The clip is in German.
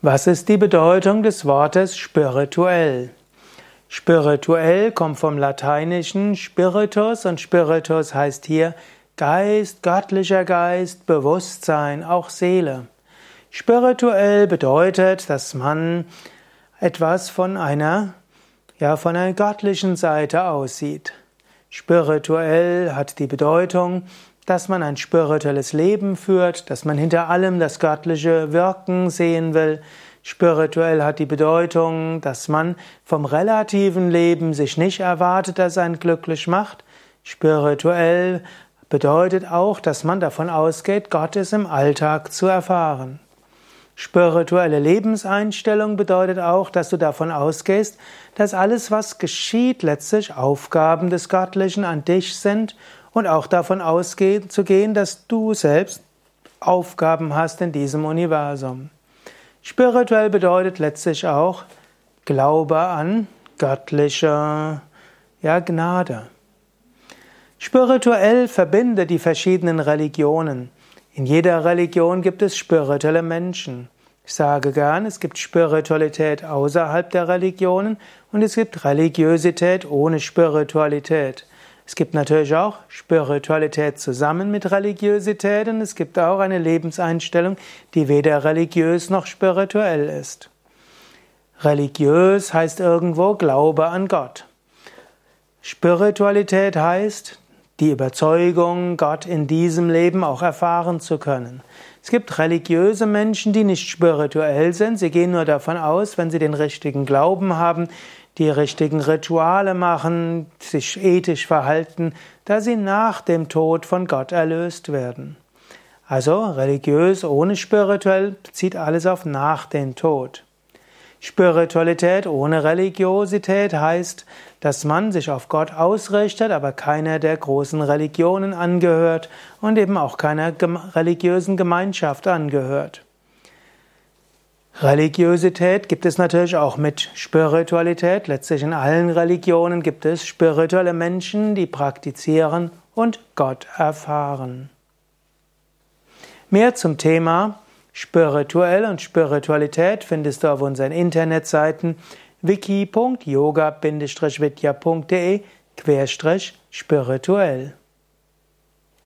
Was ist die Bedeutung des Wortes spirituell? Spirituell kommt vom lateinischen Spiritus und Spiritus heißt hier Geist, göttlicher Geist, Bewusstsein, auch Seele. Spirituell bedeutet, dass man etwas von einer, ja, von einer göttlichen Seite aussieht. Spirituell hat die Bedeutung, dass man ein spirituelles Leben führt, dass man hinter allem das göttliche Wirken sehen will. Spirituell hat die Bedeutung, dass man vom relativen Leben sich nicht erwartet, dass ein glücklich macht. Spirituell bedeutet auch, dass man davon ausgeht, Gott ist im Alltag zu erfahren. Spirituelle Lebenseinstellung bedeutet auch, dass du davon ausgehst, dass alles, was geschieht, letztlich Aufgaben des Göttlichen an dich sind und auch davon auszugehen, dass du selbst Aufgaben hast in diesem Universum. Spirituell bedeutet letztlich auch Glaube an göttliche ja, Gnade. Spirituell verbinde die verschiedenen Religionen. In jeder Religion gibt es spirituelle Menschen. Ich sage gern, es gibt Spiritualität außerhalb der Religionen und es gibt Religiosität ohne Spiritualität. Es gibt natürlich auch Spiritualität zusammen mit Religiosität und es gibt auch eine Lebenseinstellung, die weder religiös noch spirituell ist. Religiös heißt irgendwo Glaube an Gott. Spiritualität heißt die Überzeugung, Gott in diesem Leben auch erfahren zu können. Es gibt religiöse Menschen, die nicht spirituell sind. Sie gehen nur davon aus, wenn sie den richtigen Glauben haben, die richtigen Rituale machen, sich ethisch verhalten, dass sie nach dem Tod von Gott erlöst werden. Also religiös ohne spirituell zieht alles auf nach dem Tod. Spiritualität ohne Religiosität heißt, dass man sich auf Gott ausrichtet, aber keiner der großen Religionen angehört und eben auch keiner religiösen Gemeinschaft angehört. Religiosität gibt es natürlich auch mit Spiritualität. Letztlich in allen Religionen gibt es spirituelle Menschen, die praktizieren und Gott erfahren. Mehr zum Thema Spirituell und Spiritualität findest du auf unseren Internetseiten wiki.yoga-vidya.de spirituell.